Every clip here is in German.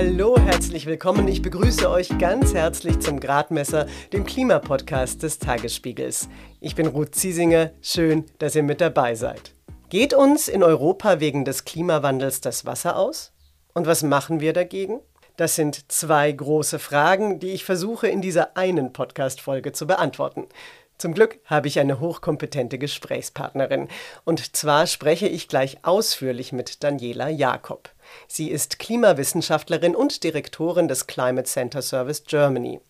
Hallo, herzlich willkommen. Ich begrüße euch ganz herzlich zum Gradmesser, dem Klimapodcast des Tagesspiegels. Ich bin Ruth Ziesinger. Schön, dass ihr mit dabei seid. Geht uns in Europa wegen des Klimawandels das Wasser aus? Und was machen wir dagegen? Das sind zwei große Fragen, die ich versuche in dieser einen Podcast-Folge zu beantworten. Zum Glück habe ich eine hochkompetente Gesprächspartnerin. Und zwar spreche ich gleich ausführlich mit Daniela Jakob. Sie ist Klimawissenschaftlerin und Direktorin des Climate Center Service Germany.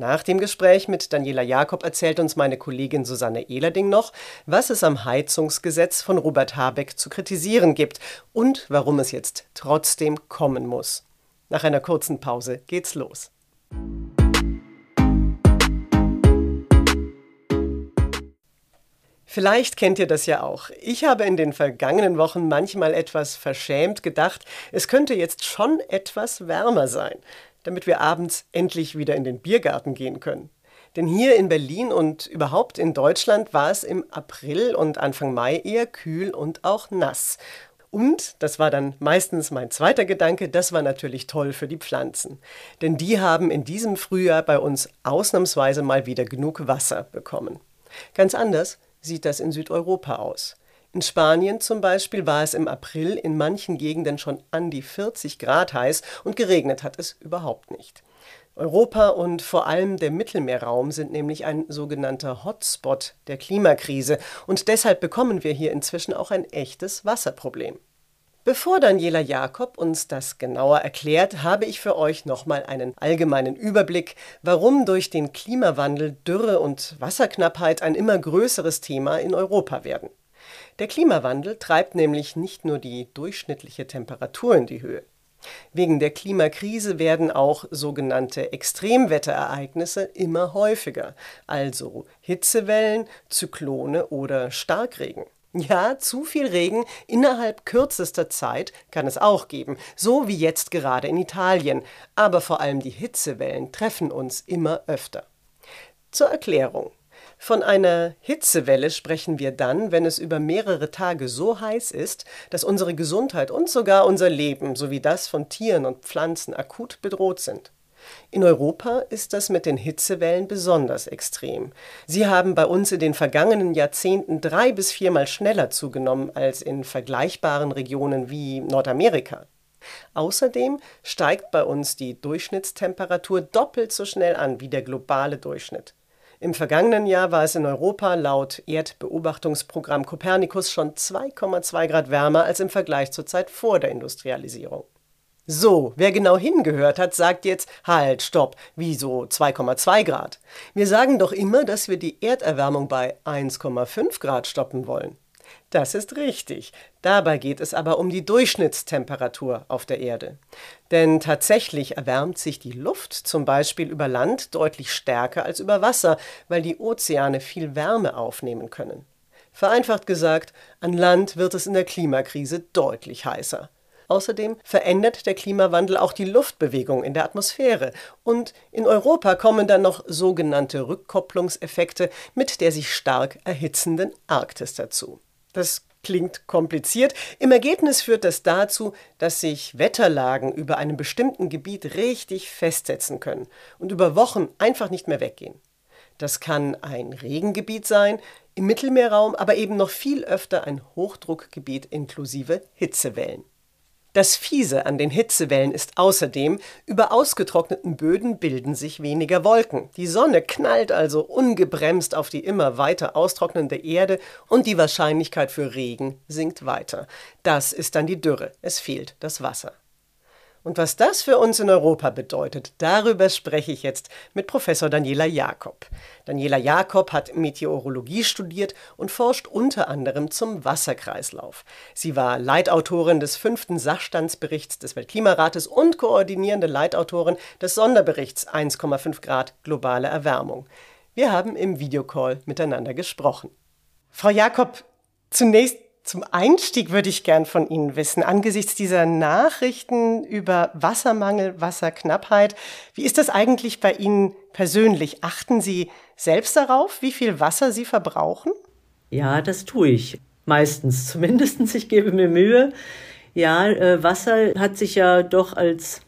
Nach dem Gespräch mit Daniela Jakob erzählt uns meine Kollegin Susanne Ehlerding noch, was es am Heizungsgesetz von Robert Habeck zu kritisieren gibt und warum es jetzt trotzdem kommen muss. Nach einer kurzen Pause geht's los. Vielleicht kennt ihr das ja auch. Ich habe in den vergangenen Wochen manchmal etwas verschämt gedacht, es könnte jetzt schon etwas wärmer sein, damit wir abends endlich wieder in den Biergarten gehen können. Denn hier in Berlin und überhaupt in Deutschland war es im April und Anfang Mai eher kühl und auch nass. Und, das war dann meistens mein zweiter Gedanke, das war natürlich toll für die Pflanzen. Denn die haben in diesem Frühjahr bei uns ausnahmsweise mal wieder genug Wasser bekommen. Ganz anders sieht das in Südeuropa aus. In Spanien zum Beispiel war es im April in manchen Gegenden schon an die 40 Grad heiß und geregnet hat es überhaupt nicht. Europa und vor allem der Mittelmeerraum sind nämlich ein sogenannter Hotspot der Klimakrise und deshalb bekommen wir hier inzwischen auch ein echtes Wasserproblem. Bevor Daniela Jakob uns das genauer erklärt, habe ich für euch nochmal einen allgemeinen Überblick, warum durch den Klimawandel Dürre und Wasserknappheit ein immer größeres Thema in Europa werden. Der Klimawandel treibt nämlich nicht nur die durchschnittliche Temperatur in die Höhe. Wegen der Klimakrise werden auch sogenannte Extremwetterereignisse immer häufiger, also Hitzewellen, Zyklone oder Starkregen. Ja, zu viel Regen innerhalb kürzester Zeit kann es auch geben, so wie jetzt gerade in Italien, aber vor allem die Hitzewellen treffen uns immer öfter. Zur Erklärung. Von einer Hitzewelle sprechen wir dann, wenn es über mehrere Tage so heiß ist, dass unsere Gesundheit und sogar unser Leben sowie das von Tieren und Pflanzen akut bedroht sind. In Europa ist das mit den Hitzewellen besonders extrem. Sie haben bei uns in den vergangenen Jahrzehnten drei bis viermal schneller zugenommen als in vergleichbaren Regionen wie Nordamerika. Außerdem steigt bei uns die Durchschnittstemperatur doppelt so schnell an wie der globale Durchschnitt. Im vergangenen Jahr war es in Europa laut Erdbeobachtungsprogramm Copernicus schon 2,2 Grad wärmer als im Vergleich zur Zeit vor der Industrialisierung. So, wer genau hingehört hat, sagt jetzt, halt, stopp, wieso 2,2 Grad? Wir sagen doch immer, dass wir die Erderwärmung bei 1,5 Grad stoppen wollen. Das ist richtig. Dabei geht es aber um die Durchschnittstemperatur auf der Erde. Denn tatsächlich erwärmt sich die Luft zum Beispiel über Land deutlich stärker als über Wasser, weil die Ozeane viel Wärme aufnehmen können. Vereinfacht gesagt, an Land wird es in der Klimakrise deutlich heißer. Außerdem verändert der Klimawandel auch die Luftbewegung in der Atmosphäre. Und in Europa kommen dann noch sogenannte Rückkopplungseffekte mit der sich stark erhitzenden Arktis dazu. Das klingt kompliziert. Im Ergebnis führt das dazu, dass sich Wetterlagen über einem bestimmten Gebiet richtig festsetzen können und über Wochen einfach nicht mehr weggehen. Das kann ein Regengebiet sein, im Mittelmeerraum aber eben noch viel öfter ein Hochdruckgebiet inklusive Hitzewellen. Das Fiese an den Hitzewellen ist außerdem, über ausgetrockneten Böden bilden sich weniger Wolken. Die Sonne knallt also ungebremst auf die immer weiter austrocknende Erde und die Wahrscheinlichkeit für Regen sinkt weiter. Das ist dann die Dürre. Es fehlt das Wasser. Und was das für uns in Europa bedeutet, darüber spreche ich jetzt mit Professor Daniela Jakob. Daniela Jakob hat Meteorologie studiert und forscht unter anderem zum Wasserkreislauf. Sie war Leitautorin des fünften Sachstandsberichts des Weltklimarates und koordinierende Leitautorin des Sonderberichts 1,5 Grad globale Erwärmung. Wir haben im Videocall miteinander gesprochen. Frau Jakob, zunächst zum Einstieg würde ich gern von Ihnen wissen, angesichts dieser Nachrichten über Wassermangel, Wasserknappheit, wie ist das eigentlich bei Ihnen persönlich? Achten Sie selbst darauf, wie viel Wasser Sie verbrauchen? Ja, das tue ich. Meistens zumindest. Ich gebe mir Mühe. Ja, äh, Wasser hat sich ja doch als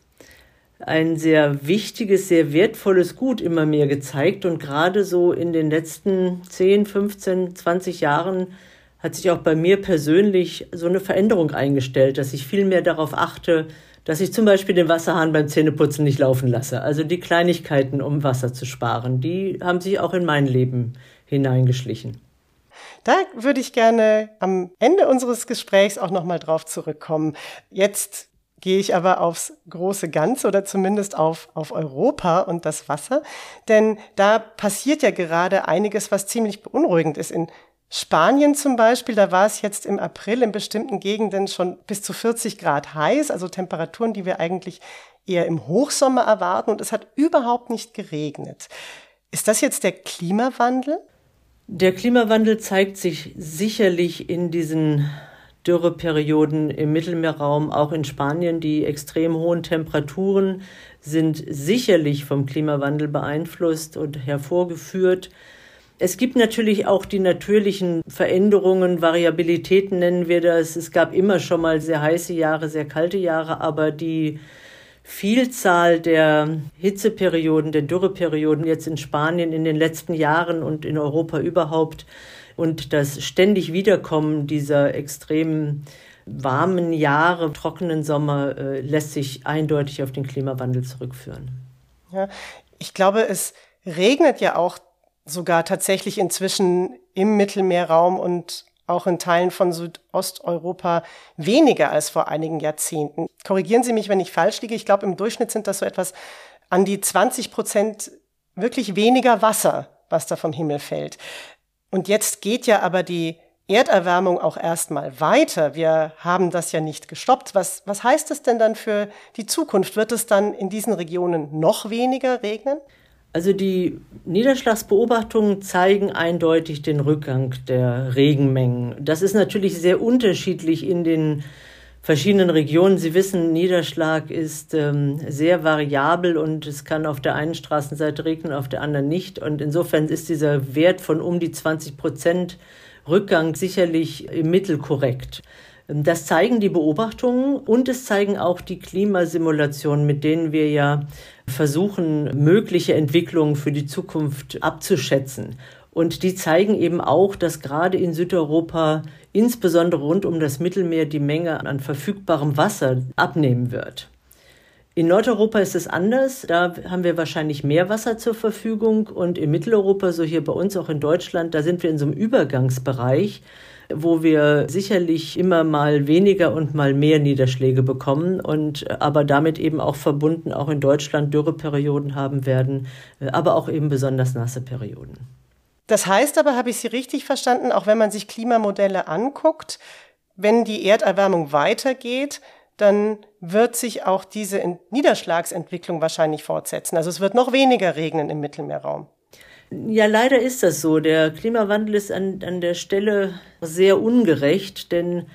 ein sehr wichtiges, sehr wertvolles Gut immer mehr gezeigt. Und gerade so in den letzten 10, 15, 20 Jahren hat sich auch bei mir persönlich so eine Veränderung eingestellt, dass ich viel mehr darauf achte, dass ich zum Beispiel den Wasserhahn beim Zähneputzen nicht laufen lasse. Also die Kleinigkeiten, um Wasser zu sparen, die haben sich auch in mein Leben hineingeschlichen. Da würde ich gerne am Ende unseres Gesprächs auch noch mal drauf zurückkommen. Jetzt gehe ich aber aufs große Ganze oder zumindest auf, auf Europa und das Wasser. Denn da passiert ja gerade einiges, was ziemlich beunruhigend ist. In Spanien zum Beispiel, da war es jetzt im April in bestimmten Gegenden schon bis zu 40 Grad heiß, also Temperaturen, die wir eigentlich eher im Hochsommer erwarten und es hat überhaupt nicht geregnet. Ist das jetzt der Klimawandel? Der Klimawandel zeigt sich sicherlich in diesen Dürreperioden im Mittelmeerraum, auch in Spanien. Die extrem hohen Temperaturen sind sicherlich vom Klimawandel beeinflusst und hervorgeführt. Es gibt natürlich auch die natürlichen Veränderungen, Variabilitäten nennen wir das. Es gab immer schon mal sehr heiße Jahre, sehr kalte Jahre, aber die Vielzahl der Hitzeperioden, der Dürreperioden jetzt in Spanien in den letzten Jahren und in Europa überhaupt und das ständig Wiederkommen dieser extremen warmen Jahre, trockenen Sommer äh, lässt sich eindeutig auf den Klimawandel zurückführen. Ja, ich glaube, es regnet ja auch sogar tatsächlich inzwischen im Mittelmeerraum und auch in Teilen von Südosteuropa weniger als vor einigen Jahrzehnten. Korrigieren Sie mich, wenn ich falsch liege. Ich glaube, im Durchschnitt sind das so etwas an die 20 Prozent wirklich weniger Wasser, was da vom Himmel fällt. Und jetzt geht ja aber die Erderwärmung auch erstmal weiter. Wir haben das ja nicht gestoppt. Was, was heißt es denn dann für die Zukunft? Wird es dann in diesen Regionen noch weniger regnen? Also die Niederschlagsbeobachtungen zeigen eindeutig den Rückgang der Regenmengen. Das ist natürlich sehr unterschiedlich in den verschiedenen Regionen. Sie wissen, Niederschlag ist ähm, sehr variabel und es kann auf der einen Straßenseite regnen, auf der anderen nicht. Und insofern ist dieser Wert von um die 20 Prozent Rückgang sicherlich im Mittel korrekt. Das zeigen die Beobachtungen und es zeigen auch die Klimasimulationen, mit denen wir ja versuchen, mögliche Entwicklungen für die Zukunft abzuschätzen. Und die zeigen eben auch, dass gerade in Südeuropa, insbesondere rund um das Mittelmeer, die Menge an verfügbarem Wasser abnehmen wird. In Nordeuropa ist es anders. Da haben wir wahrscheinlich mehr Wasser zur Verfügung. Und in Mitteleuropa, so hier bei uns auch in Deutschland, da sind wir in so einem Übergangsbereich wo wir sicherlich immer mal weniger und mal mehr Niederschläge bekommen und äh, aber damit eben auch verbunden auch in Deutschland Dürreperioden haben werden, äh, aber auch eben besonders nasse Perioden. Das heißt aber, habe ich Sie richtig verstanden, auch wenn man sich Klimamodelle anguckt, wenn die Erderwärmung weitergeht, dann wird sich auch diese Niederschlagsentwicklung wahrscheinlich fortsetzen. Also es wird noch weniger regnen im Mittelmeerraum. Ja, leider ist das so. Der Klimawandel ist an, an der Stelle sehr ungerecht, denn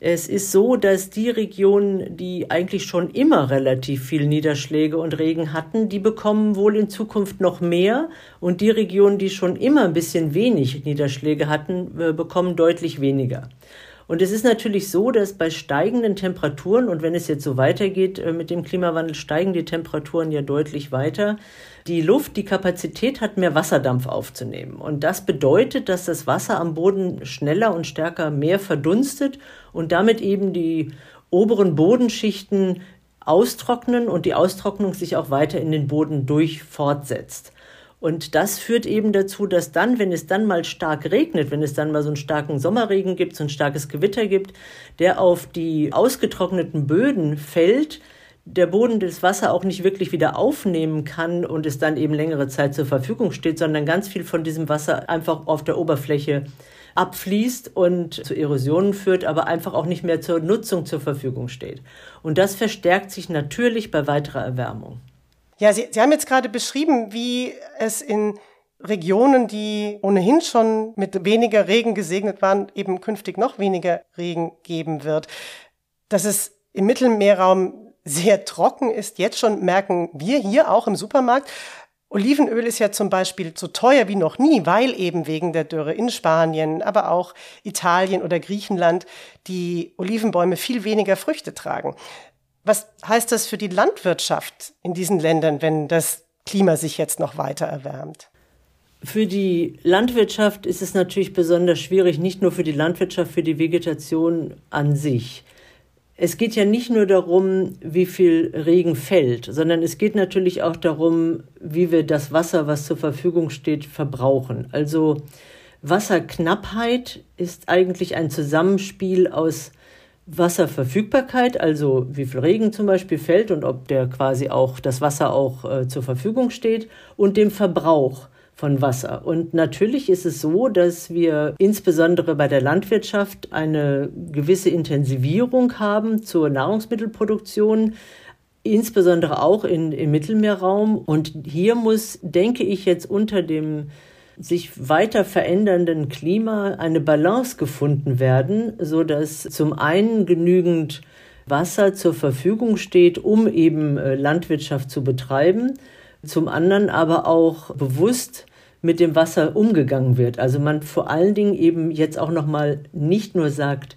es ist so, dass die Regionen, die eigentlich schon immer relativ viel Niederschläge und Regen hatten, die bekommen wohl in Zukunft noch mehr. Und die Regionen, die schon immer ein bisschen wenig Niederschläge hatten, äh, bekommen deutlich weniger. Und es ist natürlich so, dass bei steigenden Temperaturen, und wenn es jetzt so weitergeht äh, mit dem Klimawandel, steigen die Temperaturen ja deutlich weiter, die Luft die Kapazität hat, mehr Wasserdampf aufzunehmen. Und das bedeutet, dass das Wasser am Boden schneller und stärker mehr verdunstet und damit eben die oberen Bodenschichten austrocknen und die Austrocknung sich auch weiter in den Boden durch fortsetzt. Und das führt eben dazu, dass dann, wenn es dann mal stark regnet, wenn es dann mal so einen starken Sommerregen gibt, so ein starkes Gewitter gibt, der auf die ausgetrockneten Böden fällt, der Boden das Wasser auch nicht wirklich wieder aufnehmen kann und es dann eben längere Zeit zur Verfügung steht, sondern ganz viel von diesem Wasser einfach auf der Oberfläche abfließt und zu Erosionen führt, aber einfach auch nicht mehr zur Nutzung zur Verfügung steht. Und das verstärkt sich natürlich bei weiterer Erwärmung. Ja, Sie, Sie haben jetzt gerade beschrieben, wie es in Regionen, die ohnehin schon mit weniger Regen gesegnet waren, eben künftig noch weniger Regen geben wird. Dass es im Mittelmeerraum sehr trocken ist, jetzt schon merken wir hier auch im Supermarkt. Olivenöl ist ja zum Beispiel so teuer wie noch nie, weil eben wegen der Dürre in Spanien, aber auch Italien oder Griechenland die Olivenbäume viel weniger Früchte tragen. Was heißt das für die Landwirtschaft in diesen Ländern, wenn das Klima sich jetzt noch weiter erwärmt? Für die Landwirtschaft ist es natürlich besonders schwierig, nicht nur für die Landwirtschaft, für die Vegetation an sich. Es geht ja nicht nur darum, wie viel Regen fällt, sondern es geht natürlich auch darum, wie wir das Wasser, was zur Verfügung steht, verbrauchen. Also Wasserknappheit ist eigentlich ein Zusammenspiel aus Wasserverfügbarkeit, also wie viel Regen zum Beispiel fällt und ob der quasi auch das Wasser auch äh, zur Verfügung steht und dem Verbrauch von Wasser. Und natürlich ist es so, dass wir insbesondere bei der Landwirtschaft eine gewisse Intensivierung haben zur Nahrungsmittelproduktion, insbesondere auch in, im Mittelmeerraum. Und hier muss, denke ich, jetzt unter dem sich weiter verändernden Klima eine Balance gefunden werden, so dass zum einen genügend Wasser zur Verfügung steht, um eben äh, Landwirtschaft zu betreiben zum anderen aber auch bewusst mit dem Wasser umgegangen wird. Also man vor allen Dingen eben jetzt auch noch mal nicht nur sagt,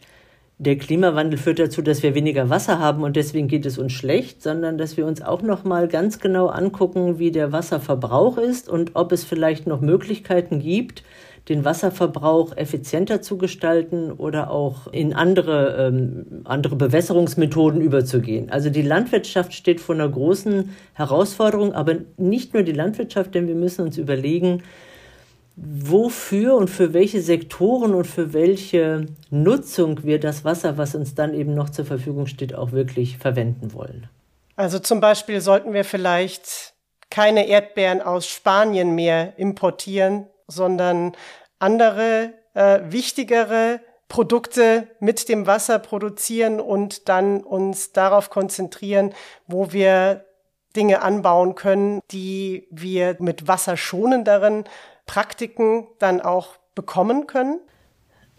der Klimawandel führt dazu, dass wir weniger Wasser haben und deswegen geht es uns schlecht, sondern dass wir uns auch noch mal ganz genau angucken, wie der Wasserverbrauch ist und ob es vielleicht noch Möglichkeiten gibt, den Wasserverbrauch effizienter zu gestalten oder auch in andere, ähm, andere Bewässerungsmethoden überzugehen. Also die Landwirtschaft steht vor einer großen Herausforderung, aber nicht nur die Landwirtschaft, denn wir müssen uns überlegen, wofür und für welche Sektoren und für welche Nutzung wir das Wasser, was uns dann eben noch zur Verfügung steht, auch wirklich verwenden wollen. Also zum Beispiel sollten wir vielleicht keine Erdbeeren aus Spanien mehr importieren, sondern andere äh, wichtigere Produkte mit dem Wasser produzieren und dann uns darauf konzentrieren, wo wir Dinge anbauen können, die wir mit wasserschonenderen Praktiken dann auch bekommen können?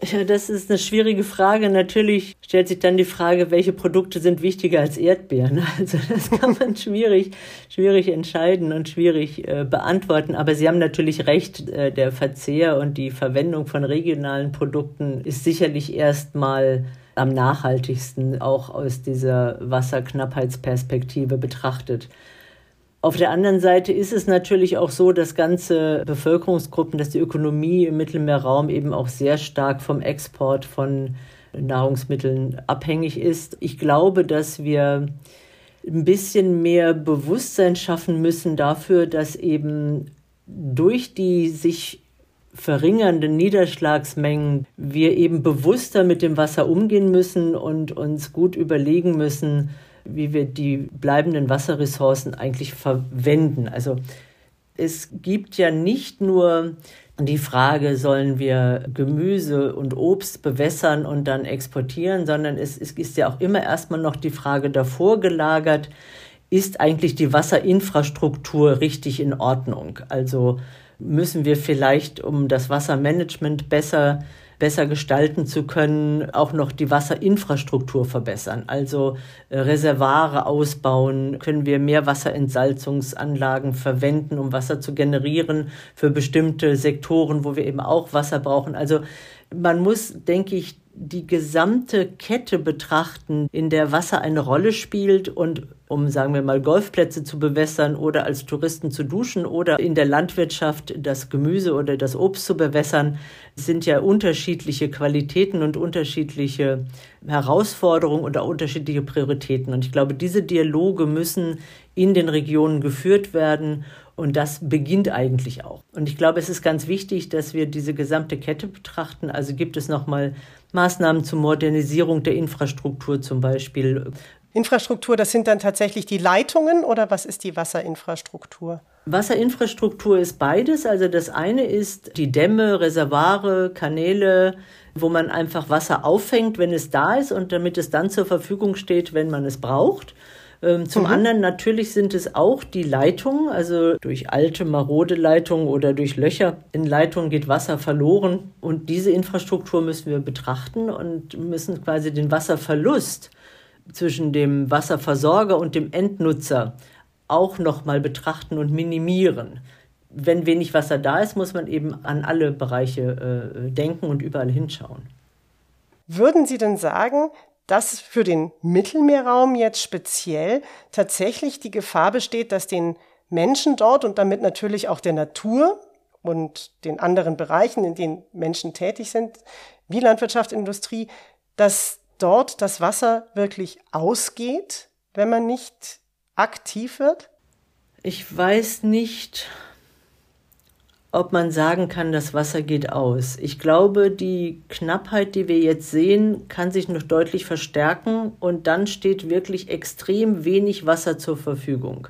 Ja, das ist eine schwierige Frage. Natürlich stellt sich dann die Frage, welche Produkte sind wichtiger als Erdbeeren. Also das kann man schwierig, schwierig entscheiden und schwierig äh, beantworten. Aber Sie haben natürlich recht, äh, der Verzehr und die Verwendung von regionalen Produkten ist sicherlich erstmal am nachhaltigsten auch aus dieser Wasserknappheitsperspektive betrachtet. Auf der anderen Seite ist es natürlich auch so, dass ganze Bevölkerungsgruppen, dass die Ökonomie im Mittelmeerraum eben auch sehr stark vom Export von Nahrungsmitteln abhängig ist. Ich glaube, dass wir ein bisschen mehr Bewusstsein schaffen müssen dafür, dass eben durch die sich verringernden Niederschlagsmengen wir eben bewusster mit dem Wasser umgehen müssen und uns gut überlegen müssen, wie wir die bleibenden Wasserressourcen eigentlich verwenden. Also es gibt ja nicht nur die Frage, sollen wir Gemüse und Obst bewässern und dann exportieren, sondern es, ist ja auch immer erstmal noch die Frage davor gelagert, ist eigentlich die Wasserinfrastruktur richtig in Ordnung? Also müssen wir vielleicht, um das Wassermanagement besser besser gestalten zu können, auch noch die Wasserinfrastruktur verbessern. Also äh, Reservare ausbauen, können wir mehr Wasserentsalzungsanlagen verwenden, um Wasser zu generieren für bestimmte Sektoren, wo wir eben auch Wasser brauchen. Also man muss, denke ich, die gesamte Kette betrachten, in der Wasser eine Rolle spielt und um, sagen wir mal, Golfplätze zu bewässern oder als Touristen zu duschen oder in der Landwirtschaft das Gemüse oder das Obst zu bewässern, sind ja unterschiedliche Qualitäten und unterschiedliche Herausforderungen oder unterschiedliche Prioritäten. Und ich glaube, diese Dialoge müssen in den Regionen geführt werden und das beginnt eigentlich auch. Und ich glaube, es ist ganz wichtig, dass wir diese gesamte Kette betrachten. Also gibt es nochmal Maßnahmen zur Modernisierung der Infrastruktur zum Beispiel. Infrastruktur, das sind dann tatsächlich die Leitungen oder was ist die Wasserinfrastruktur? Wasserinfrastruktur ist beides. Also das eine ist die Dämme, Reservare, Kanäle, wo man einfach Wasser auffängt, wenn es da ist und damit es dann zur Verfügung steht, wenn man es braucht. Ähm, zum mhm. anderen natürlich sind es auch die Leitungen, also durch alte, marode Leitungen oder durch Löcher in Leitungen geht Wasser verloren. Und diese Infrastruktur müssen wir betrachten und müssen quasi den Wasserverlust zwischen dem Wasserversorger und dem Endnutzer auch nochmal betrachten und minimieren. Wenn wenig Wasser da ist, muss man eben an alle Bereiche äh, denken und überall hinschauen. Würden Sie denn sagen, dass für den Mittelmeerraum jetzt speziell tatsächlich die Gefahr besteht, dass den Menschen dort und damit natürlich auch der Natur und den anderen Bereichen, in denen Menschen tätig sind, wie Landwirtschaft, Industrie, dass dort das Wasser wirklich ausgeht, wenn man nicht aktiv wird? Ich weiß nicht, ob man sagen kann, das Wasser geht aus. Ich glaube, die Knappheit, die wir jetzt sehen, kann sich noch deutlich verstärken und dann steht wirklich extrem wenig Wasser zur Verfügung.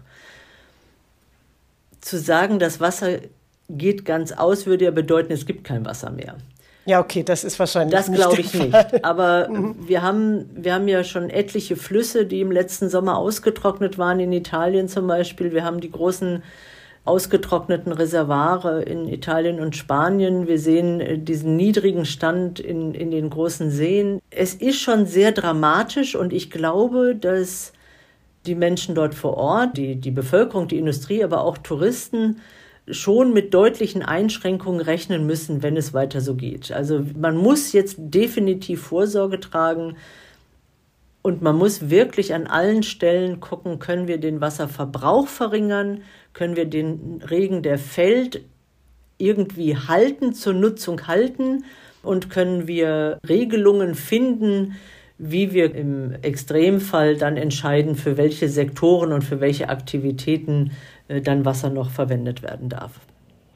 Zu sagen, das Wasser geht ganz aus, würde ja bedeuten, es gibt kein Wasser mehr. Ja, okay, das ist wahrscheinlich. Das glaube ich nicht. Aber mhm. wir, haben, wir haben ja schon etliche Flüsse, die im letzten Sommer ausgetrocknet waren, in Italien zum Beispiel. Wir haben die großen ausgetrockneten Reservare in Italien und Spanien. Wir sehen äh, diesen niedrigen Stand in, in den großen Seen. Es ist schon sehr dramatisch und ich glaube, dass die Menschen dort vor Ort, die, die Bevölkerung, die Industrie, aber auch Touristen schon mit deutlichen Einschränkungen rechnen müssen, wenn es weiter so geht. Also man muss jetzt definitiv Vorsorge tragen und man muss wirklich an allen Stellen gucken, können wir den Wasserverbrauch verringern, können wir den Regen, der fällt, irgendwie halten, zur Nutzung halten und können wir Regelungen finden, wie wir im Extremfall dann entscheiden, für welche Sektoren und für welche Aktivitäten äh, dann Wasser noch verwendet werden darf.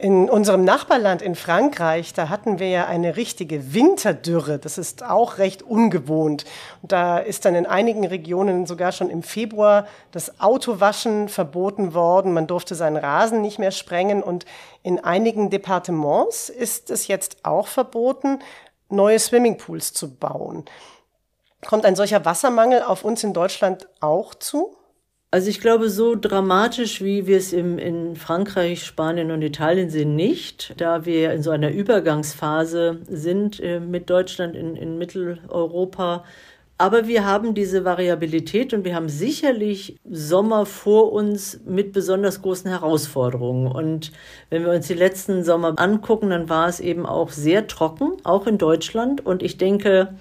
In unserem Nachbarland in Frankreich, da hatten wir ja eine richtige Winterdürre. Das ist auch recht ungewohnt. Und da ist dann in einigen Regionen sogar schon im Februar das Autowaschen verboten worden. Man durfte seinen Rasen nicht mehr sprengen. Und in einigen Departements ist es jetzt auch verboten, neue Swimmingpools zu bauen. Kommt ein solcher Wassermangel auf uns in Deutschland auch zu? Also ich glaube, so dramatisch, wie wir es im, in Frankreich, Spanien und Italien sehen, nicht, da wir in so einer Übergangsphase sind äh, mit Deutschland in, in Mitteleuropa. Aber wir haben diese Variabilität und wir haben sicherlich Sommer vor uns mit besonders großen Herausforderungen. Und wenn wir uns die letzten Sommer angucken, dann war es eben auch sehr trocken, auch in Deutschland. Und ich denke,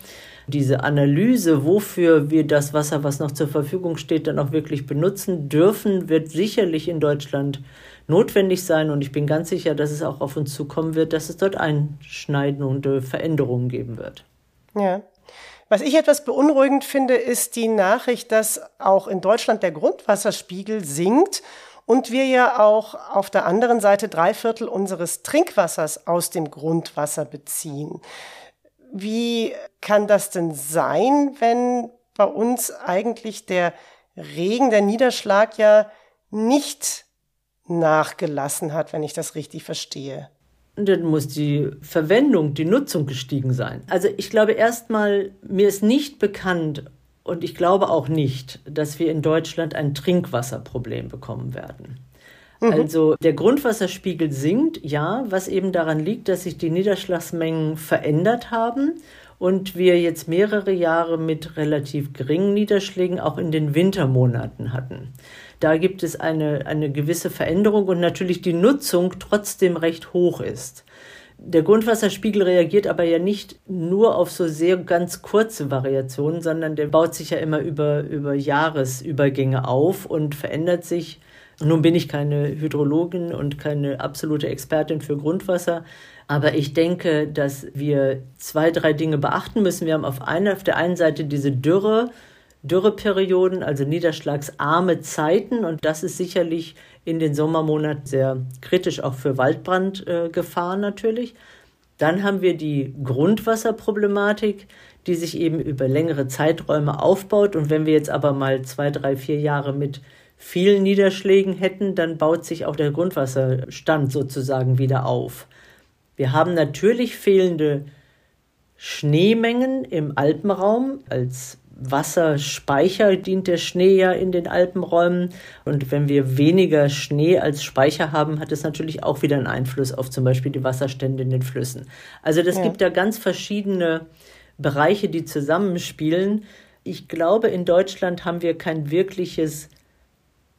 diese Analyse, wofür wir das Wasser, was noch zur Verfügung steht, dann auch wirklich benutzen dürfen, wird sicherlich in Deutschland notwendig sein. Und ich bin ganz sicher, dass es auch auf uns zukommen wird, dass es dort einschneidende Veränderungen geben wird. Ja. Was ich etwas beunruhigend finde, ist die Nachricht, dass auch in Deutschland der Grundwasserspiegel sinkt und wir ja auch auf der anderen Seite drei Viertel unseres Trinkwassers aus dem Grundwasser beziehen. Wie kann das denn sein, wenn bei uns eigentlich der Regen, der Niederschlag ja nicht nachgelassen hat, wenn ich das richtig verstehe? dann muss die Verwendung, die Nutzung gestiegen sein. Also ich glaube erstmal, mir ist nicht bekannt und ich glaube auch nicht, dass wir in Deutschland ein Trinkwasserproblem bekommen werden. Mhm. Also der Grundwasserspiegel sinkt, ja, was eben daran liegt, dass sich die Niederschlagsmengen verändert haben und wir jetzt mehrere Jahre mit relativ geringen Niederschlägen auch in den Wintermonaten hatten. Da gibt es eine, eine gewisse Veränderung und natürlich die Nutzung trotzdem recht hoch ist. Der Grundwasserspiegel reagiert aber ja nicht nur auf so sehr ganz kurze Variationen, sondern der baut sich ja immer über, über Jahresübergänge auf und verändert sich nun bin ich keine Hydrologin und keine absolute Expertin für Grundwasser, aber ich denke, dass wir zwei, drei Dinge beachten müssen. Wir haben auf, einer, auf der einen Seite diese Dürre, Dürreperioden, also niederschlagsarme Zeiten und das ist sicherlich in den Sommermonaten sehr kritisch auch für Waldbrandgefahr natürlich. Dann haben wir die Grundwasserproblematik, die sich eben über längere Zeiträume aufbaut. Und wenn wir jetzt aber mal zwei, drei, vier Jahre mit vielen Niederschlägen hätten, dann baut sich auch der Grundwasserstand sozusagen wieder auf. Wir haben natürlich fehlende Schneemengen im Alpenraum. Als Wasserspeicher dient der Schnee ja in den Alpenräumen. Und wenn wir weniger Schnee als Speicher haben, hat es natürlich auch wieder einen Einfluss auf zum Beispiel die Wasserstände in den Flüssen. Also das ja. gibt da ganz verschiedene Bereiche, die zusammenspielen. Ich glaube, in Deutschland haben wir kein wirkliches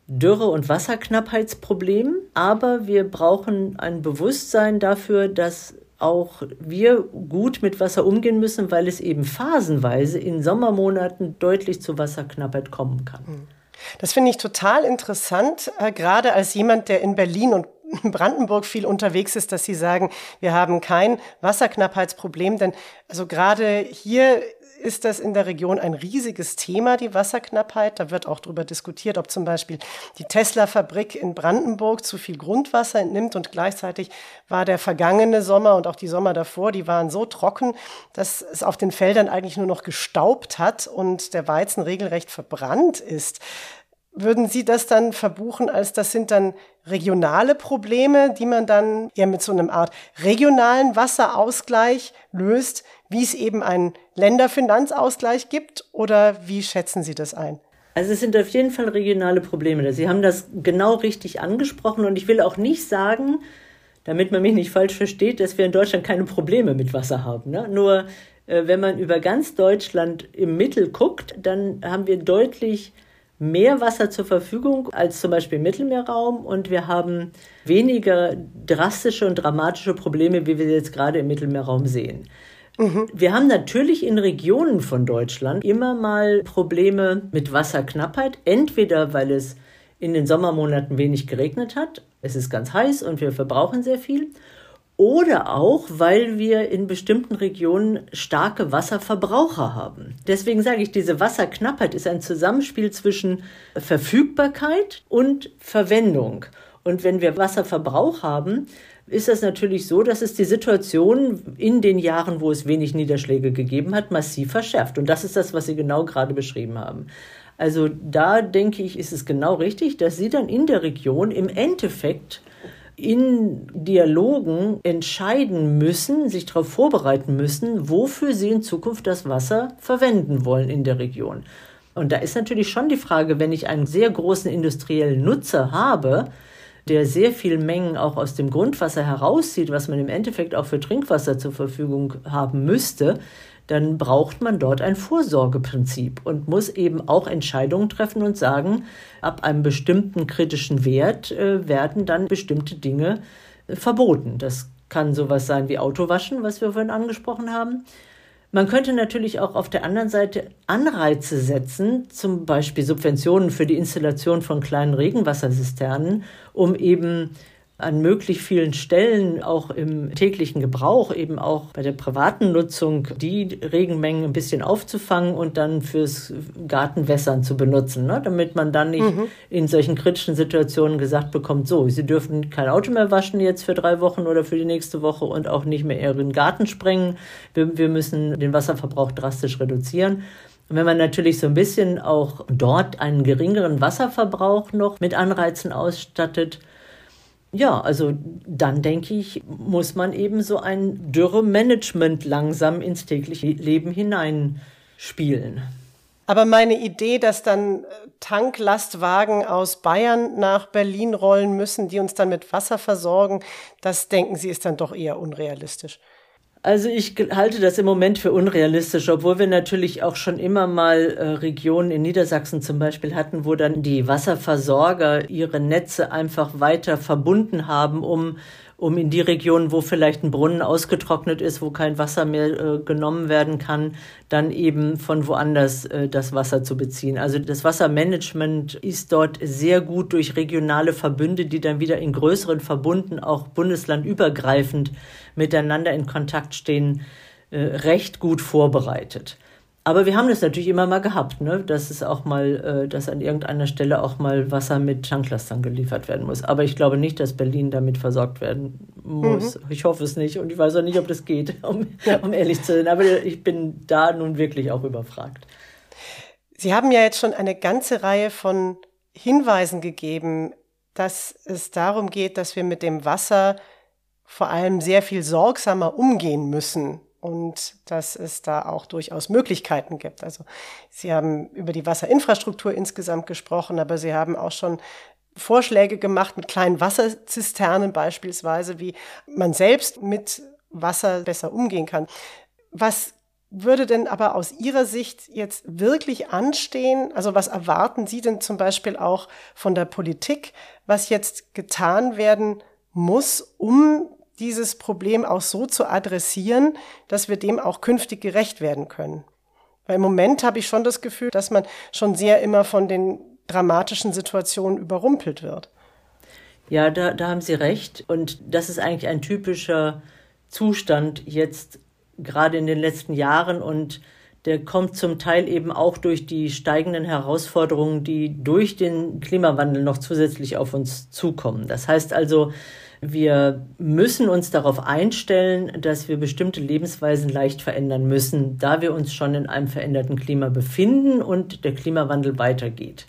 Dürre- und Wasserknappheitsproblem, aber wir brauchen ein Bewusstsein dafür, dass auch wir gut mit Wasser umgehen müssen, weil es eben phasenweise in Sommermonaten deutlich zu Wasserknappheit kommen kann. Hm. Das finde ich total interessant, äh, gerade als jemand, der in Berlin und Brandenburg viel unterwegs ist, dass Sie sagen, wir haben kein Wasserknappheitsproblem, denn also gerade hier ist das in der Region ein riesiges Thema, die Wasserknappheit. Da wird auch darüber diskutiert, ob zum Beispiel die Tesla-Fabrik in Brandenburg zu viel Grundwasser entnimmt und gleichzeitig war der vergangene Sommer und auch die Sommer davor, die waren so trocken, dass es auf den Feldern eigentlich nur noch gestaubt hat und der Weizen regelrecht verbrannt ist. Würden Sie das dann verbuchen, als das sind dann regionale Probleme, die man dann ja mit so einem Art regionalen Wasserausgleich löst, wie es eben einen Länderfinanzausgleich gibt? Oder wie schätzen Sie das ein? Also es sind auf jeden Fall regionale Probleme. Sie haben das genau richtig angesprochen und ich will auch nicht sagen, damit man mich nicht falsch versteht, dass wir in Deutschland keine Probleme mit Wasser haben. Ne? Nur äh, wenn man über ganz Deutschland im Mittel guckt, dann haben wir deutlich mehr Wasser zur Verfügung als zum Beispiel im Mittelmeerraum und wir haben weniger drastische und dramatische Probleme, wie wir jetzt gerade im Mittelmeerraum sehen. Wir haben natürlich in Regionen von Deutschland immer mal Probleme mit Wasserknappheit, entweder weil es in den Sommermonaten wenig geregnet hat, es ist ganz heiß und wir verbrauchen sehr viel, oder auch, weil wir in bestimmten Regionen starke Wasserverbraucher haben. Deswegen sage ich, diese Wasserknappheit ist ein Zusammenspiel zwischen Verfügbarkeit und Verwendung. Und wenn wir Wasserverbrauch haben, ist das natürlich so, dass es die Situation in den Jahren, wo es wenig Niederschläge gegeben hat, massiv verschärft. Und das ist das, was Sie genau gerade beschrieben haben. Also da denke ich, ist es genau richtig, dass Sie dann in der Region im Endeffekt in Dialogen entscheiden müssen, sich darauf vorbereiten müssen, wofür sie in Zukunft das Wasser verwenden wollen in der Region. Und da ist natürlich schon die Frage, wenn ich einen sehr großen industriellen Nutzer habe, der sehr viel Mengen auch aus dem Grundwasser herauszieht, was man im Endeffekt auch für Trinkwasser zur Verfügung haben müsste, dann braucht man dort ein Vorsorgeprinzip und muss eben auch Entscheidungen treffen und sagen, ab einem bestimmten kritischen Wert äh, werden dann bestimmte Dinge äh, verboten. Das kann sowas sein wie Autowaschen, was wir vorhin angesprochen haben. Man könnte natürlich auch auf der anderen Seite Anreize setzen, zum Beispiel Subventionen für die Installation von kleinen Regenwasserzisternen, um eben an möglich vielen Stellen auch im täglichen Gebrauch, eben auch bei der privaten Nutzung, die Regenmengen ein bisschen aufzufangen und dann fürs Gartenwässern zu benutzen, ne? damit man dann nicht mhm. in solchen kritischen Situationen gesagt bekommt, so, Sie dürfen kein Auto mehr waschen jetzt für drei Wochen oder für die nächste Woche und auch nicht mehr Ihren Garten sprengen. Wir, wir müssen den Wasserverbrauch drastisch reduzieren. Und wenn man natürlich so ein bisschen auch dort einen geringeren Wasserverbrauch noch mit Anreizen ausstattet, ja, also dann denke ich, muss man eben so ein Dürre-Management langsam ins tägliche Leben hineinspielen. Aber meine Idee, dass dann äh, Tanklastwagen aus Bayern nach Berlin rollen müssen, die uns dann mit Wasser versorgen, das denken Sie ist dann doch eher unrealistisch. Also ich halte das im Moment für unrealistisch, obwohl wir natürlich auch schon immer mal äh, Regionen in Niedersachsen zum Beispiel hatten, wo dann die Wasserversorger ihre Netze einfach weiter verbunden haben, um um in die Regionen, wo vielleicht ein Brunnen ausgetrocknet ist, wo kein Wasser mehr äh, genommen werden kann, dann eben von woanders äh, das Wasser zu beziehen. Also das Wassermanagement ist dort sehr gut durch regionale Verbünde, die dann wieder in größeren Verbunden auch bundeslandübergreifend miteinander in Kontakt stehen, äh, recht gut vorbereitet. Aber wir haben das natürlich immer mal gehabt, ne? dass es auch mal, äh, dass an irgendeiner Stelle auch mal Wasser mit Tanklastern geliefert werden muss. Aber ich glaube nicht, dass Berlin damit versorgt werden muss. Mhm. Ich hoffe es nicht und ich weiß auch nicht, ob das geht, um, ja. um ehrlich zu sein. Aber ich bin da nun wirklich auch überfragt. Sie haben ja jetzt schon eine ganze Reihe von Hinweisen gegeben, dass es darum geht, dass wir mit dem Wasser vor allem sehr viel sorgsamer umgehen müssen und dass es da auch durchaus Möglichkeiten gibt. Also Sie haben über die Wasserinfrastruktur insgesamt gesprochen, aber Sie haben auch schon Vorschläge gemacht mit kleinen Wasserzisternen beispielsweise, wie man selbst mit Wasser besser umgehen kann. Was würde denn aber aus Ihrer Sicht jetzt wirklich anstehen? Also was erwarten Sie denn zum Beispiel auch von der Politik, was jetzt getan werden muss, um dieses Problem auch so zu adressieren, dass wir dem auch künftig gerecht werden können. Weil im Moment habe ich schon das Gefühl, dass man schon sehr immer von den dramatischen Situationen überrumpelt wird. Ja, da, da haben Sie recht. Und das ist eigentlich ein typischer Zustand jetzt gerade in den letzten Jahren und der kommt zum Teil eben auch durch die steigenden Herausforderungen, die durch den Klimawandel noch zusätzlich auf uns zukommen. Das heißt also, wir müssen uns darauf einstellen, dass wir bestimmte Lebensweisen leicht verändern müssen, da wir uns schon in einem veränderten Klima befinden und der Klimawandel weitergeht.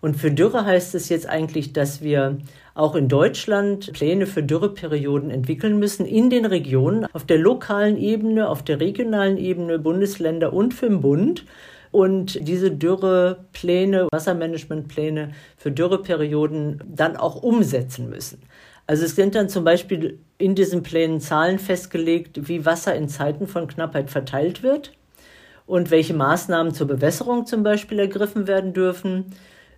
Und für Dürre heißt es jetzt eigentlich, dass wir auch in Deutschland Pläne für Dürreperioden entwickeln müssen in den Regionen, auf der lokalen Ebene, auf der regionalen Ebene, Bundesländer und für den Bund. Und diese Dürrepläne, Wassermanagementpläne für Dürreperioden dann auch umsetzen müssen. Also es sind dann zum Beispiel in diesen Plänen Zahlen festgelegt, wie Wasser in Zeiten von Knappheit verteilt wird und welche Maßnahmen zur Bewässerung zum Beispiel ergriffen werden dürfen.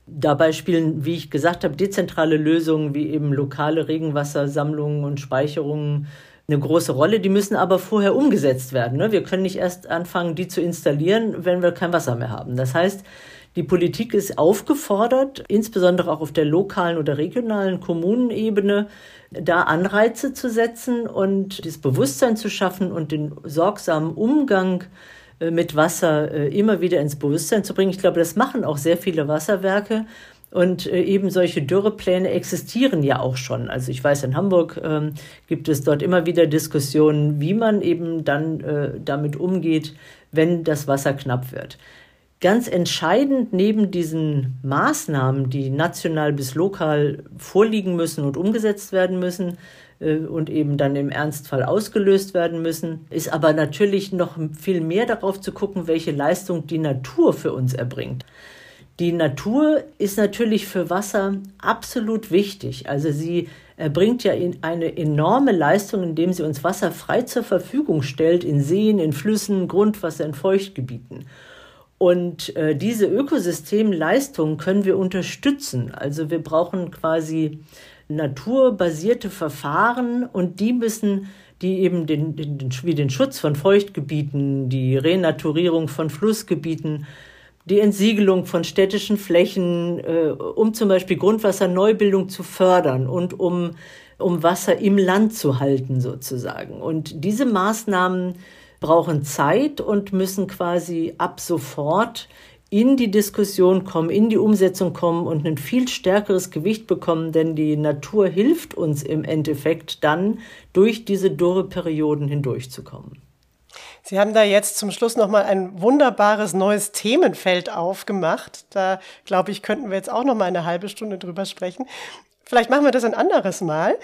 Dabei spielen, wie ich gesagt habe, dezentrale Lösungen wie eben lokale Regenwassersammlungen und Speicherungen eine große Rolle. Die müssen aber vorher umgesetzt werden. Ne? Wir können nicht erst anfangen, die zu installieren, wenn wir kein Wasser mehr haben. Das heißt, die Politik ist aufgefordert, insbesondere auch auf der lokalen oder regionalen Kommunenebene, da Anreize zu setzen und das Bewusstsein zu schaffen und den sorgsamen Umgang äh, mit Wasser äh, immer wieder ins Bewusstsein zu bringen. Ich glaube, das machen auch sehr viele Wasserwerke. Und äh, eben solche Dürrepläne existieren ja auch schon. Also ich weiß, in Hamburg ähm, gibt es dort immer wieder Diskussionen, wie man eben dann äh, damit umgeht, wenn das Wasser knapp wird. Ganz entscheidend neben diesen Maßnahmen, die national bis lokal vorliegen müssen und umgesetzt werden müssen, äh, und eben dann im Ernstfall ausgelöst werden müssen, ist aber natürlich noch viel mehr darauf zu gucken, welche Leistung die Natur für uns erbringt. Die Natur ist natürlich für Wasser absolut wichtig. Also sie erbringt ja eine enorme Leistung, indem sie uns Wasser frei zur Verfügung stellt in Seen, in Flüssen, Grundwasser, in Feuchtgebieten. Und äh, diese Ökosystemleistung können wir unterstützen. Also wir brauchen quasi naturbasierte Verfahren und die müssen die eben den, den, wie den Schutz von Feuchtgebieten, die Renaturierung von Flussgebieten, die Entsiegelung von städtischen Flächen, äh, um zum Beispiel Grundwasserneubildung zu fördern und um, um Wasser im Land zu halten sozusagen. Und diese Maßnahmen brauchen Zeit und müssen quasi ab sofort in die Diskussion kommen, in die Umsetzung kommen und ein viel stärkeres Gewicht bekommen, denn die Natur hilft uns im Endeffekt dann, durch diese Dürreperioden hindurchzukommen. Sie haben da jetzt zum Schluss noch mal ein wunderbares neues Themenfeld aufgemacht. Da glaube ich, könnten wir jetzt auch noch mal eine halbe Stunde drüber sprechen. Vielleicht machen wir das ein anderes Mal.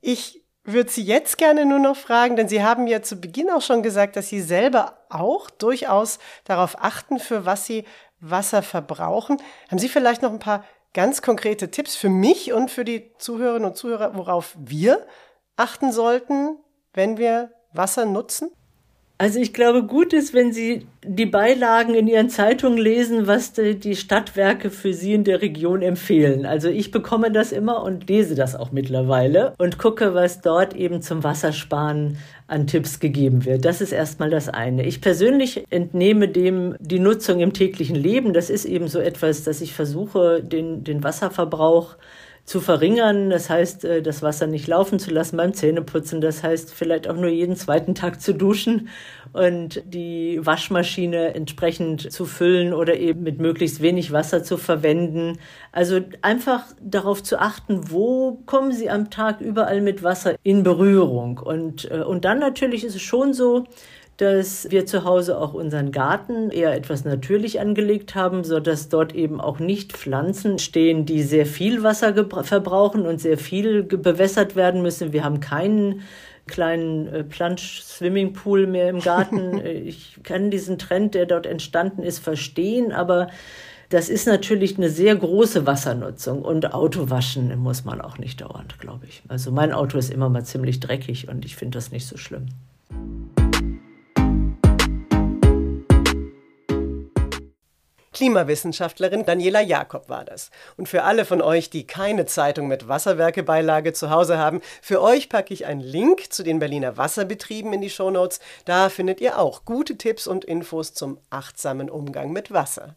Ich würde Sie jetzt gerne nur noch fragen, denn Sie haben ja zu Beginn auch schon gesagt, dass Sie selber auch durchaus darauf achten, für was Sie Wasser verbrauchen. Haben Sie vielleicht noch ein paar ganz konkrete Tipps für mich und für die Zuhörerinnen und Zuhörer, worauf wir achten sollten, wenn wir Wasser nutzen? Also ich glaube, gut ist, wenn Sie die Beilagen in Ihren Zeitungen lesen, was die Stadtwerke für Sie in der Region empfehlen. Also ich bekomme das immer und lese das auch mittlerweile und gucke, was dort eben zum Wassersparen an Tipps gegeben wird. Das ist erstmal das eine. Ich persönlich entnehme dem die Nutzung im täglichen Leben. Das ist eben so etwas, dass ich versuche, den, den Wasserverbrauch zu verringern. Das heißt, äh, das Wasser nicht laufen zu lassen beim Zähneputzen. Das heißt, vielleicht auch nur jeden zweiten Tag zu duschen und die Waschmaschine entsprechend zu füllen oder eben mit möglichst wenig Wasser zu verwenden. Also einfach darauf zu achten, wo kommen Sie am Tag überall mit Wasser in Berührung. Und, äh, und dann natürlich ist es schon so, dass wir zu Hause auch unseren Garten eher etwas natürlich angelegt haben, so dass dort eben auch nicht Pflanzen stehen, die sehr viel Wasser verbrauchen und sehr viel bewässert werden müssen. Wir haben keinen kleinen äh, Plansch-Swimmingpool mehr im Garten. ich kann diesen Trend, der dort entstanden ist, verstehen, aber das ist natürlich eine sehr große Wassernutzung und Autowaschen muss man auch nicht dauernd, glaube ich. Also mein Auto ist immer mal ziemlich dreckig und ich finde das nicht so schlimm. Klimawissenschaftlerin Daniela Jakob war das. Und für alle von euch, die keine Zeitung mit Wasserwerkebeilage zu Hause haben, für euch packe ich einen Link zu den Berliner Wasserbetrieben in die Shownotes. Da findet ihr auch gute Tipps und Infos zum achtsamen Umgang mit Wasser.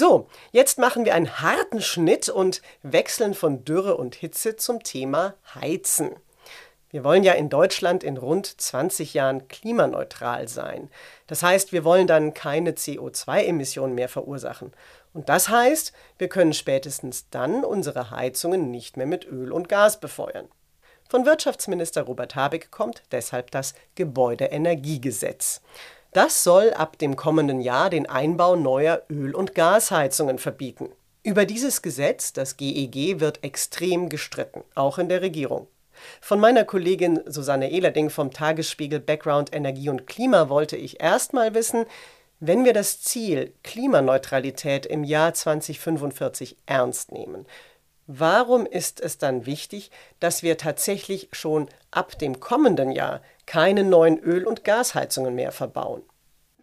So, jetzt machen wir einen harten Schnitt und wechseln von Dürre und Hitze zum Thema Heizen. Wir wollen ja in Deutschland in rund 20 Jahren klimaneutral sein. Das heißt, wir wollen dann keine CO2-Emissionen mehr verursachen. Und das heißt, wir können spätestens dann unsere Heizungen nicht mehr mit Öl und Gas befeuern. Von Wirtschaftsminister Robert Habeck kommt deshalb das Gebäudeenergiegesetz. Das soll ab dem kommenden Jahr den Einbau neuer Öl- und Gasheizungen verbieten. Über dieses Gesetz, das GEG, e wird extrem gestritten, auch in der Regierung. Von meiner Kollegin Susanne Ehlerding vom Tagesspiegel Background Energie und Klima wollte ich erstmal wissen, wenn wir das Ziel Klimaneutralität im Jahr 2045 ernst nehmen, warum ist es dann wichtig, dass wir tatsächlich schon ab dem kommenden Jahr keine neuen Öl- und Gasheizungen mehr verbauen?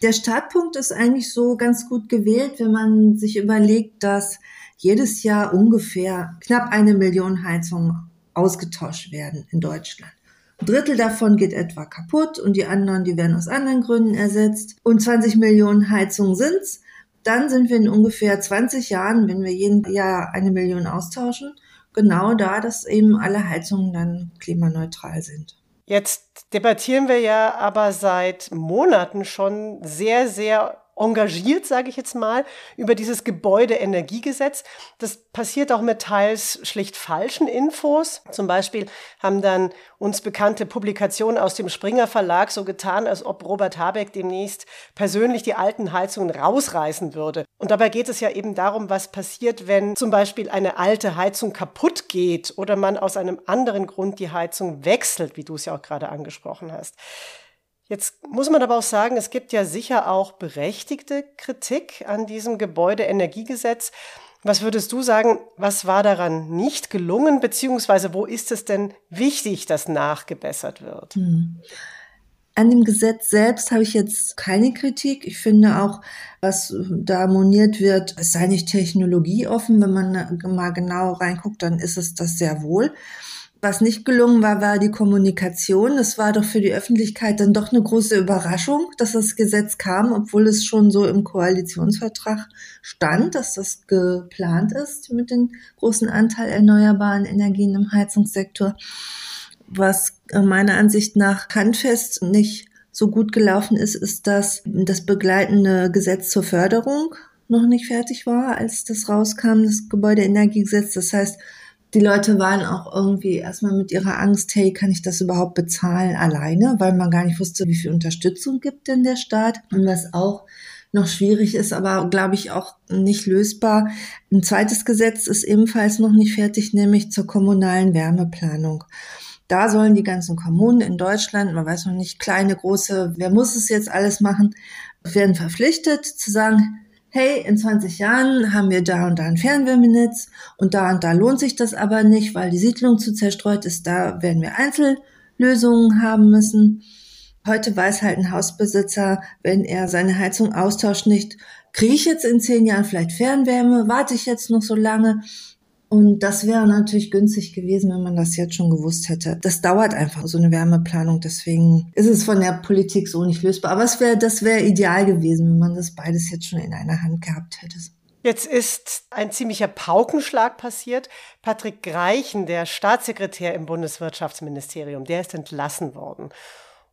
Der Startpunkt ist eigentlich so ganz gut gewählt, wenn man sich überlegt, dass jedes Jahr ungefähr knapp eine Million Heizungen ausgetauscht werden in Deutschland. Ein Drittel davon geht etwa kaputt und die anderen, die werden aus anderen Gründen ersetzt. Und 20 Millionen Heizungen sind's dann sind wir in ungefähr 20 Jahren, wenn wir jeden Jahr eine Million austauschen, genau da, dass eben alle Heizungen dann klimaneutral sind. Jetzt debattieren wir ja aber seit Monaten schon sehr, sehr engagiert, sage ich jetzt mal, über dieses Gebäudeenergiegesetz. Das passiert auch mit teils schlicht falschen Infos. Zum Beispiel haben dann uns bekannte Publikationen aus dem Springer Verlag so getan, als ob Robert Habeck demnächst persönlich die alten Heizungen rausreißen würde. Und dabei geht es ja eben darum, was passiert, wenn zum Beispiel eine alte Heizung kaputt geht oder man aus einem anderen Grund die Heizung wechselt, wie du es ja auch gerade angesprochen hast. Jetzt muss man aber auch sagen, es gibt ja sicher auch berechtigte Kritik an diesem Gebäudeenergiegesetz. Was würdest du sagen, was war daran nicht gelungen, beziehungsweise wo ist es denn wichtig, dass nachgebessert wird? Hm. An dem Gesetz selbst habe ich jetzt keine Kritik. Ich finde auch, was da moniert wird, es sei nicht technologieoffen. Wenn man mal genau reinguckt, dann ist es das sehr wohl. Was nicht gelungen war, war die Kommunikation. Es war doch für die Öffentlichkeit dann doch eine große Überraschung, dass das Gesetz kam, obwohl es schon so im Koalitionsvertrag stand, dass das geplant ist mit dem großen Anteil erneuerbaren Energien im Heizungssektor. Was meiner Ansicht nach handfest nicht so gut gelaufen ist, ist, dass das begleitende Gesetz zur Förderung noch nicht fertig war, als das rauskam, das Gebäudeenergiegesetz. Das heißt, die Leute waren auch irgendwie erstmal mit ihrer Angst, hey, kann ich das überhaupt bezahlen alleine, weil man gar nicht wusste, wie viel Unterstützung gibt denn der Staat. Und was auch noch schwierig ist, aber glaube ich auch nicht lösbar. Ein zweites Gesetz ist ebenfalls noch nicht fertig, nämlich zur kommunalen Wärmeplanung. Da sollen die ganzen Kommunen in Deutschland, man weiß noch nicht, kleine, große, wer muss es jetzt alles machen, werden verpflichtet zu sagen, hey, in 20 Jahren haben wir da und da ein Fernwärmenetz und da und da lohnt sich das aber nicht, weil die Siedlung zu zerstreut ist, da werden wir Einzellösungen haben müssen. Heute weiß halt ein Hausbesitzer, wenn er seine Heizung austauscht, nicht, kriege ich jetzt in zehn Jahren vielleicht Fernwärme, warte ich jetzt noch so lange und das wäre natürlich günstig gewesen, wenn man das jetzt schon gewusst hätte. Das dauert einfach, so eine Wärmeplanung. Deswegen ist es von der Politik so nicht lösbar. Aber es wäre, das wäre ideal gewesen, wenn man das beides jetzt schon in einer Hand gehabt hätte. Jetzt ist ein ziemlicher Paukenschlag passiert. Patrick Greichen, der Staatssekretär im Bundeswirtschaftsministerium, der ist entlassen worden.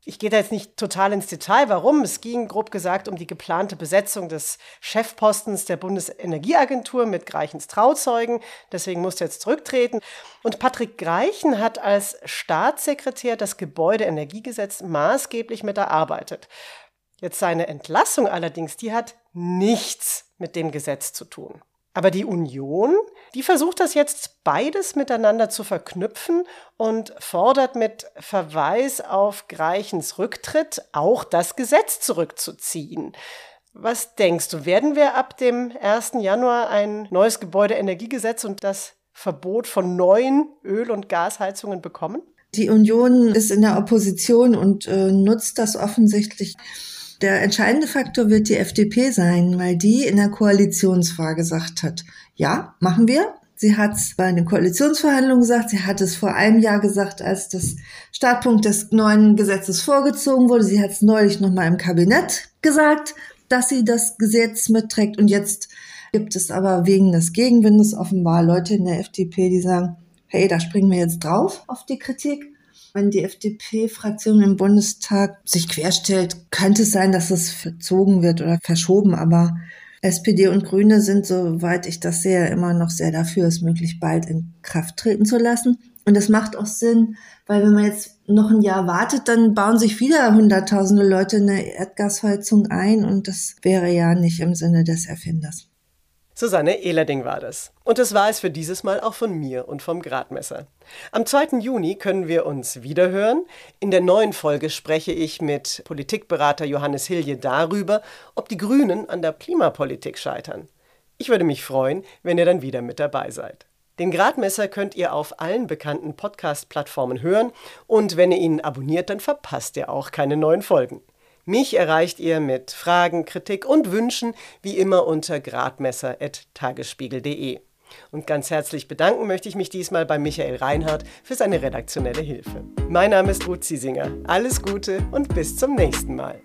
Ich gehe da jetzt nicht total ins Detail, warum. Es ging grob gesagt um die geplante Besetzung des Chefpostens der Bundesenergieagentur mit Greichens Trauzeugen. Deswegen musste er jetzt zurücktreten. Und Patrick Greichen hat als Staatssekretär das Gebäudeenergiegesetz maßgeblich mit erarbeitet. Jetzt seine Entlassung allerdings, die hat nichts mit dem Gesetz zu tun. Aber die Union, die versucht das jetzt beides miteinander zu verknüpfen und fordert mit Verweis auf Greichens Rücktritt auch das Gesetz zurückzuziehen. Was denkst du, werden wir ab dem 1. Januar ein neues Gebäudeenergiegesetz und das Verbot von neuen Öl- und Gasheizungen bekommen? Die Union ist in der Opposition und äh, nutzt das offensichtlich der entscheidende Faktor wird die FDP sein, weil die in der Koalitionsfrage gesagt hat, ja, machen wir. Sie hat es bei den Koalitionsverhandlungen gesagt, sie hat es vor einem Jahr gesagt, als das Startpunkt des neuen Gesetzes vorgezogen wurde. Sie hat es neulich nochmal im Kabinett gesagt, dass sie das Gesetz mitträgt. Und jetzt gibt es aber wegen des Gegenwindes offenbar Leute in der FDP, die sagen, hey, da springen wir jetzt drauf auf die Kritik. Wenn die FDP-Fraktion im Bundestag sich querstellt, könnte es sein, dass es verzogen wird oder verschoben. Aber SPD und Grüne sind, soweit ich das sehe, immer noch sehr dafür, es möglichst bald in Kraft treten zu lassen. Und das macht auch Sinn, weil wenn man jetzt noch ein Jahr wartet, dann bauen sich wieder hunderttausende Leute eine Erdgasheizung ein und das wäre ja nicht im Sinne des Erfinders. Susanne Ehlerding war das. Und das war es für dieses Mal auch von mir und vom Gradmesser. Am 2. Juni können wir uns wiederhören. In der neuen Folge spreche ich mit Politikberater Johannes Hilje darüber, ob die Grünen an der Klimapolitik scheitern. Ich würde mich freuen, wenn ihr dann wieder mit dabei seid. Den Gradmesser könnt ihr auf allen bekannten Podcast-Plattformen hören und wenn ihr ihn abonniert, dann verpasst ihr auch keine neuen Folgen. Mich erreicht ihr mit Fragen, Kritik und Wünschen wie immer unter gradmesser.tagesspiegel.de. Und ganz herzlich bedanken möchte ich mich diesmal bei Michael Reinhardt für seine redaktionelle Hilfe. Mein Name ist Ruth Ziesinger. Alles Gute und bis zum nächsten Mal.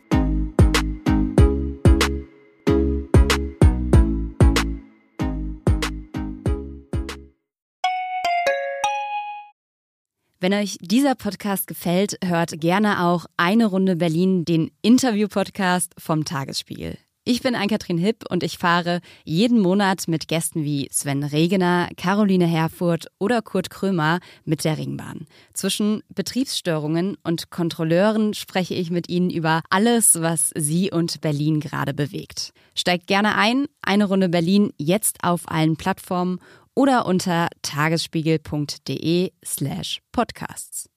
Wenn euch dieser Podcast gefällt, hört gerne auch Eine Runde Berlin, den Interview-Podcast vom Tagesspiegel. Ich bin Ann-Kathrin Hipp und ich fahre jeden Monat mit Gästen wie Sven Regener, Caroline Herfurth oder Kurt Krömer mit der Ringbahn. Zwischen Betriebsstörungen und Kontrolleuren spreche ich mit ihnen über alles, was sie und Berlin gerade bewegt. Steigt gerne ein, eine Runde Berlin jetzt auf allen Plattformen oder unter tagesspiegel.de slash podcasts.